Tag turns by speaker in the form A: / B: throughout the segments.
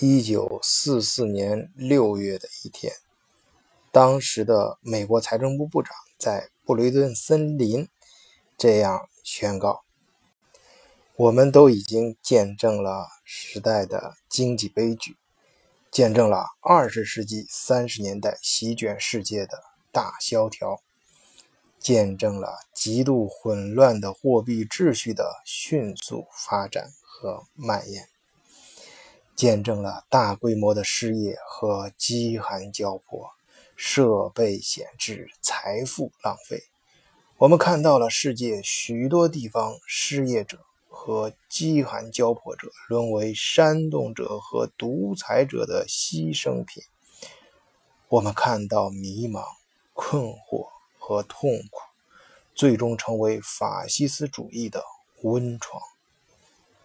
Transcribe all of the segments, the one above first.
A: 一九四四年六月的一天，当时的美国财政部部长在布雷顿森林这样宣告：“我们都已经见证了时代的经济悲剧，见证了二十世纪三十年代席卷世界的大萧条，见证了极度混乱的货币秩序的迅速发展和蔓延。”见证了大规模的失业和饥寒交迫，设备闲置，财富浪费。我们看到了世界许多地方失业者和饥寒交迫者沦为煽动者和独裁者的牺牲品。我们看到迷茫、困惑和痛苦，最终成为法西斯主义的温床。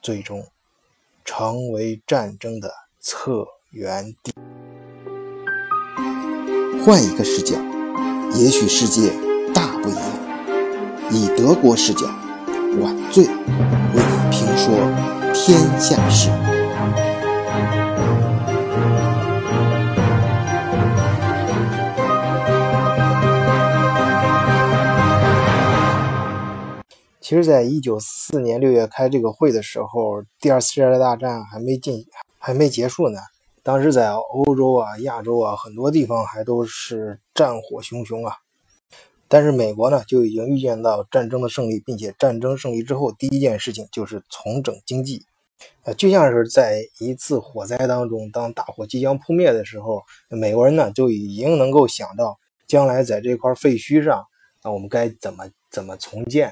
A: 最终。成为战争的策源地。
B: 换一个视角，也许世界大不一样。以德国视角，晚醉为你评说天下事。
A: 其实，在一九四四年六月开这个会的时候，第二次世界大战还没进，还没结束呢。当时在欧洲啊、亚洲啊，很多地方还都是战火熊熊啊。但是美国呢，就已经预见到战争的胜利，并且战争胜利之后，第一件事情就是重整经济。呃，就像是在一次火灾当中，当大火即将扑灭的时候，美国人呢就已经能够想到，将来在这块废墟上，那我们该怎么怎么重建。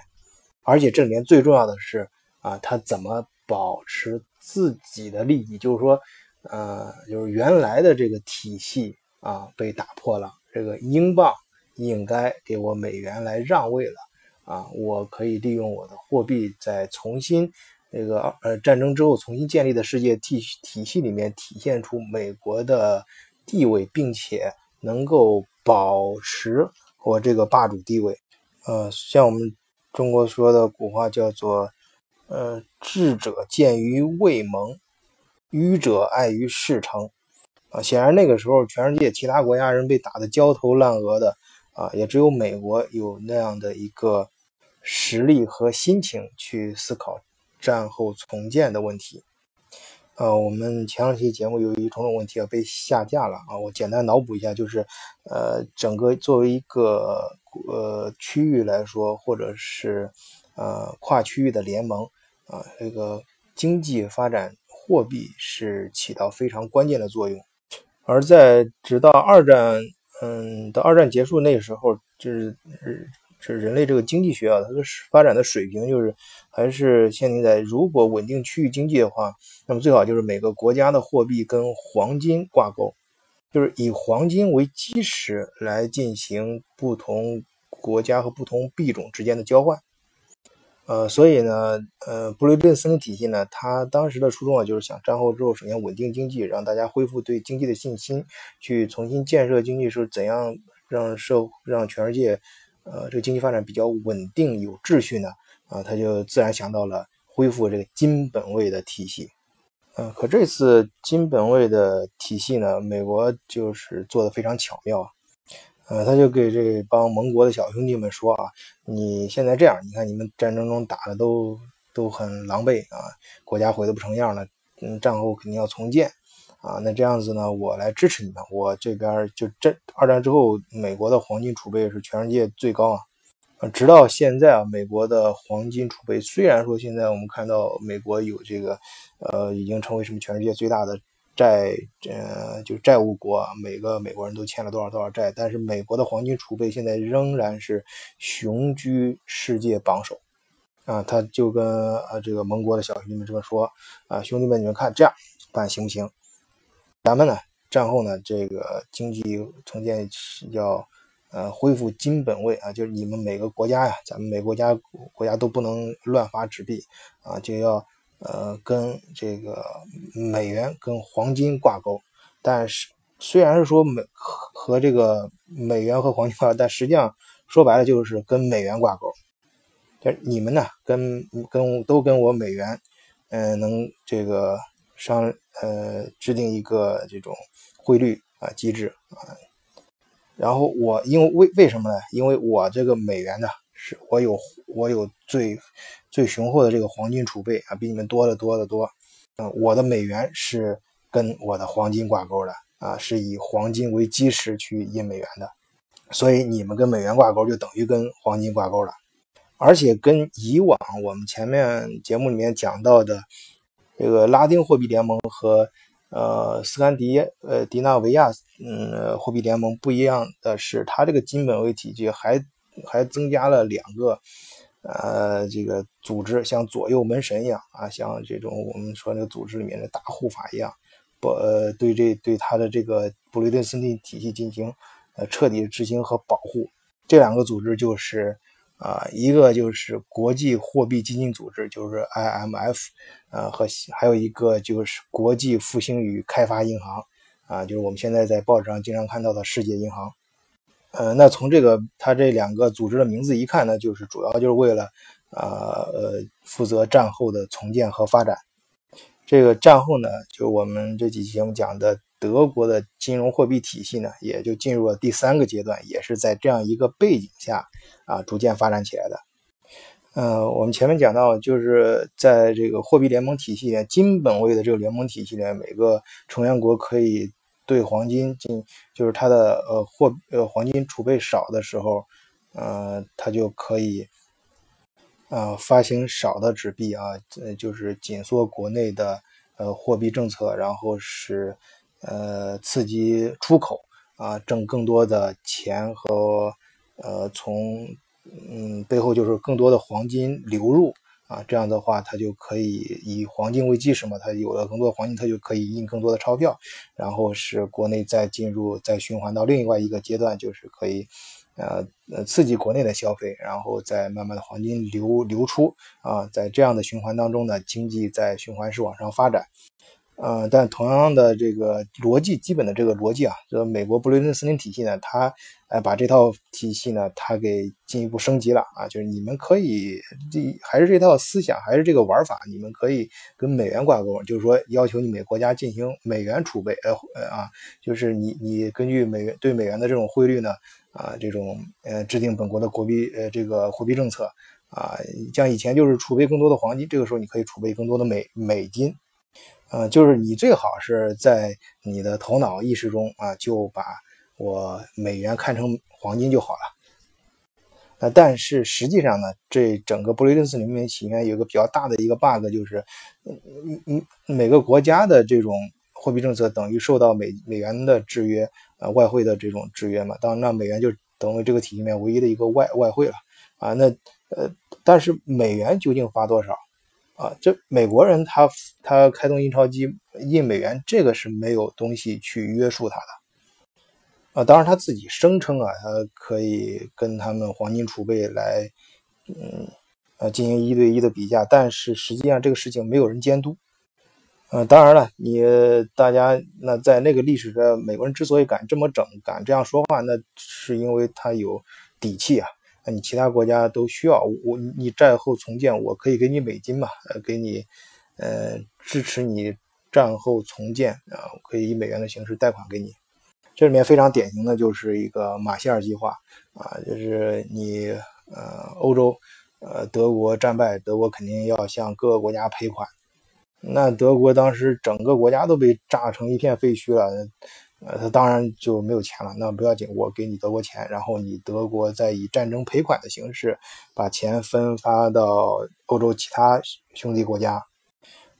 A: 而且这里面最重要的是啊，他怎么保持自己的利益？就是说，呃，就是原来的这个体系啊被打破了，这个英镑应该给我美元来让位了啊，我可以利用我的货币再重新那个呃战争之后重新建立的世界体体系里面体现出美国的地位，并且能够保持我这个霸主地位。呃，像我们。中国说的古话叫做“呃，智者见于未萌，愚者爱于事成”。啊，显然那个时候，全世界其他国家人被打得焦头烂额的啊，也只有美国有那样的一个实力和心情去思考战后重建的问题。呃，我们前两期节目由于种种问题啊被下架了啊。我简单脑补一下，就是呃，整个作为一个呃区域来说，或者是呃跨区域的联盟啊，这个经济发展货币是起到非常关键的作用。而在直到二战，嗯，到二战结束那时候，就是。是人类这个经济学啊，它的发展的水平就是还是限定在如果稳定区域经济的话，那么最好就是每个国家的货币跟黄金挂钩，就是以黄金为基石来进行不同国家和不同币种之间的交换。呃，所以呢，呃，布雷顿森林体系呢，它当时的初衷啊，就是想战后之后首先稳定经济，让大家恢复对经济的信心，去重新建设经济是怎样让社让全世界。呃，这个经济发展比较稳定有秩序呢，啊，他就自然想到了恢复这个金本位的体系。嗯，可这次金本位的体系呢，美国就是做的非常巧妙啊。他就给这帮盟国的小兄弟们说啊，你现在这样，你看你们战争中打的都都很狼狈啊，国家毁的不成样了，嗯，战后肯定要重建。啊，那这样子呢，我来支持你们。我这边就这二战之后，美国的黄金储备是全世界最高啊。啊，直到现在啊，美国的黄金储备虽然说现在我们看到美国有这个，呃，已经成为什么全世界最大的债，呃，就债务国，每个美国人都欠了多少多少债，但是美国的黄金储备现在仍然是雄居世界榜首。啊，他就跟啊这个盟国的小兄弟们这么说啊，兄弟们，你们看这样办行不行？咱们呢，战后呢，这个经济重建要，呃，恢复金本位啊，就是你们每个国家呀，咱们每个国家国家都不能乱发纸币啊，就要呃跟这个美元跟黄金挂钩。但是虽然是说美和这个美元和黄金挂钩，但实际上说白了就是跟美元挂钩。但你们呢，跟跟都跟我美元，嗯，能这个。商呃制定一个这种汇率啊机制啊。然后我因为为为什么呢？因为我这个美元呢，是我有我有最最雄厚的这个黄金储备啊，比你们多得多得多。嗯，我的美元是跟我的黄金挂钩的啊，是以黄金为基石去印美元的，所以你们跟美元挂钩就等于跟黄金挂钩了。而且跟以往我们前面节目里面讲到的这个拉丁货币联盟和呃斯堪迪呃迪纳维亚嗯货币联盟不一样的是，它这个金本位体系还还增加了两个呃这个组织，像左右门神一样啊，像这种我们说那个组织里面的大护法一样，不呃对这对它的这个布雷顿森林体系进行呃彻底执行和保护。这两个组织就是。啊，一个就是国际货币基金组织，就是 IMF，呃，和还有一个就是国际复兴与开发银行，啊，就是我们现在在报纸上经常看到的世界银行。呃，那从这个它这两个组织的名字一看呢，就是主要就是为了，啊呃，负责战后的重建和发展。这个战后呢，就我们这几期节目讲的。德国的金融货币体系呢，也就进入了第三个阶段，也是在这样一个背景下啊，逐渐发展起来的。呃，我们前面讲到，就是在这个货币联盟体系里，金本位的这个联盟体系里，每个成员国可以对黄金进，就是它的呃货呃黄金储备少的时候，呃，它就可以啊发行少的纸币啊，呃，就是紧缩国内的呃货币政策，然后使。呃，刺激出口啊，挣更多的钱和呃，从嗯背后就是更多的黄金流入啊，这样的话，它就可以以黄金为基石嘛，它有了更多的黄金，它就可以印更多的钞票，然后使国内再进入再循环到另外一个阶段，就是可以呃呃刺激国内的消费，然后再慢慢的黄金流流出啊，在这样的循环当中呢，经济在循环式往上发展。呃，但同样的这个逻辑，基本的这个逻辑啊，就是美国布雷顿森林体系呢，它呃把这套体系呢，它给进一步升级了啊，就是你们可以这还是这套思想，还是这个玩法，你们可以跟美元挂钩，就是说要求你每国家进行美元储备，呃呃啊，就是你你根据美元对美元的这种汇率呢，啊这种呃制定本国的国币呃这个货币政策啊，像以前就是储备更多的黄金，这个时候你可以储备更多的美美金。呃，就是你最好是在你的头脑意识中啊，就把我美元看成黄金就好了。呃，但是实际上呢，这整个布雷顿森林里面有一个比较大的一个 bug，就是，嗯嗯，每个国家的这种货币政策等于受到美美元的制约，呃，外汇的这种制约嘛。当然，那美元就等于这个体系里面唯一的一个外外汇了啊。那呃，但是美元究竟发多少？啊，这美国人他他开动印钞机印美元，这个是没有东西去约束他的。啊，当然他自己声称啊，他可以跟他们黄金储备来，嗯，呃，进行一对一的比价，但是实际上这个事情没有人监督。呃，当然了，你大家那在那个历史上，美国人之所以敢这么整，敢这样说话，那是因为他有底气啊。那你其他国家都需要我，你战后重建，我可以给你美金嘛？呃，给你，呃，支持你战后重建啊，可以以美元的形式贷款给你。这里面非常典型的就是一个马歇尔计划啊，就是你呃，欧洲呃，德国战败，德国肯定要向各个国家赔款。那德国当时整个国家都被炸成一片废墟了。呃，他当然就没有钱了。那不要紧，我给你德国钱，然后你德国再以战争赔款的形式把钱分发到欧洲其他兄弟国家，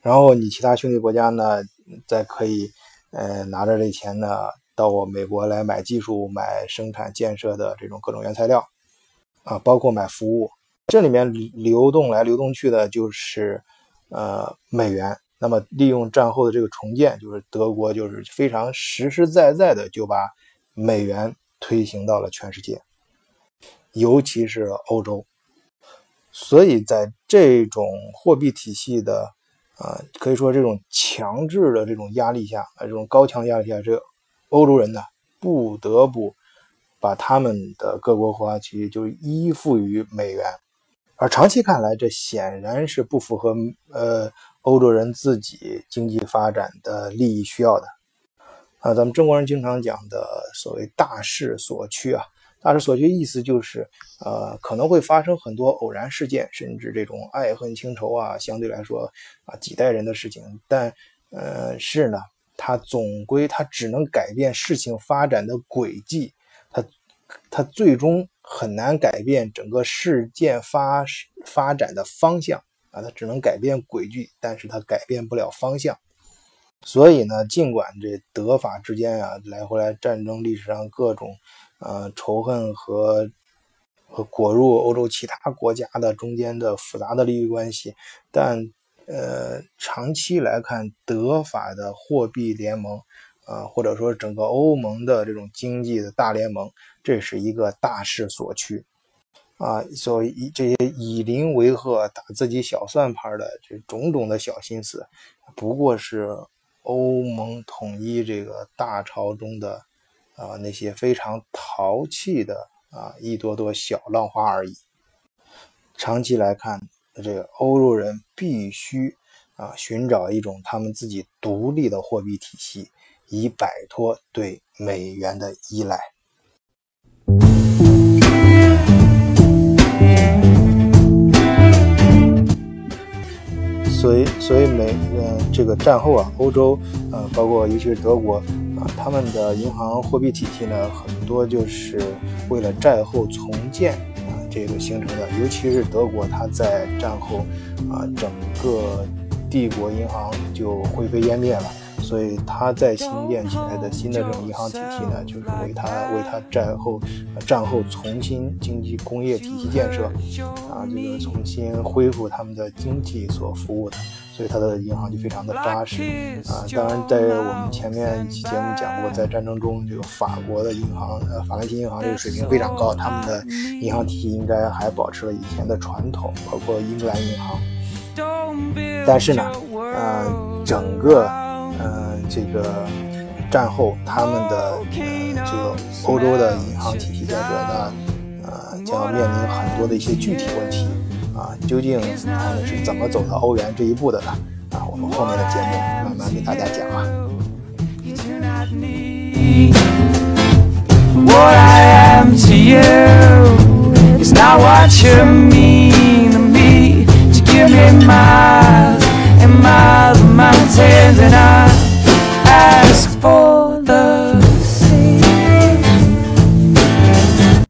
A: 然后你其他兄弟国家呢，再可以呃拿着这钱呢到我美国来买技术、买生产建设的这种各种原材料啊，包括买服务。这里面流动来流动去的就是呃美元。那么，利用战后的这个重建，就是德国就是非常实实在在的就把美元推行到了全世界，尤其是欧洲。所以在这种货币体系的啊，可以说这种强制的这种压力下啊，这种高强压力下，这欧洲人呢不得不把他们的各国货币就依附于美元，而长期看来，这显然是不符合呃。欧洲人自己经济发展的利益需要的。啊，咱们中国人经常讲的所谓大势所趋啊，大势所趋意思就是，呃，可能会发生很多偶然事件，甚至这种爱恨情仇啊，相对来说啊几代人的事情，但呃是呢，它总归它只能改变事情发展的轨迹，它它最终很难改变整个事件发发展的方向啊，它只能改变轨迹，但是它改变不了方向。所以呢，尽管这德法之间啊来回来战争，历史上各种呃仇恨和和裹入欧洲其他国家的中间的复杂的利益关系，但呃长期来看，德法的货币联盟啊，或者说整个欧盟的这种经济的大联盟，这是一个大势所趋啊。所以这些以邻为壑、打自己小算盘的这种种的小心思，不过是。欧盟统一这个大潮中的啊那些非常淘气的啊一朵朵小浪花而已。长期来看，这个欧洲人必须啊寻找一种他们自己独立的货币体系，以摆脱对美元的依赖。所以，所以美呃这个战后啊，欧洲呃，包括尤其是德国啊，他们的银行货币体系呢，很多就是为了战后重建啊这个形成的。尤其是德国，它在战后啊，整个帝国银行就灰飞烟灭了。所以，他在新建起来的新的这种银行体系呢，就是为他为他战后战后重新经济工业体系建设啊，这个重新恢复他们的经济所服务的。所以，他的银行就非常的扎实啊。当然，在我们前面一期节目讲过，在战争中，这个法国的银行呃法兰西银行这个水平非常高，他们的银行体系应该还保持了以前的传统，包括英格兰银行。但是呢，呃，整个。这个战后他们的嗯这个欧洲的银行体系建设呢，呃，将要面临很多的一些具体问题啊，究竟他们是怎么走到欧元这一步的呢？啊，我们后面的节目慢慢给大家讲啊。
C: and miles and mountains and I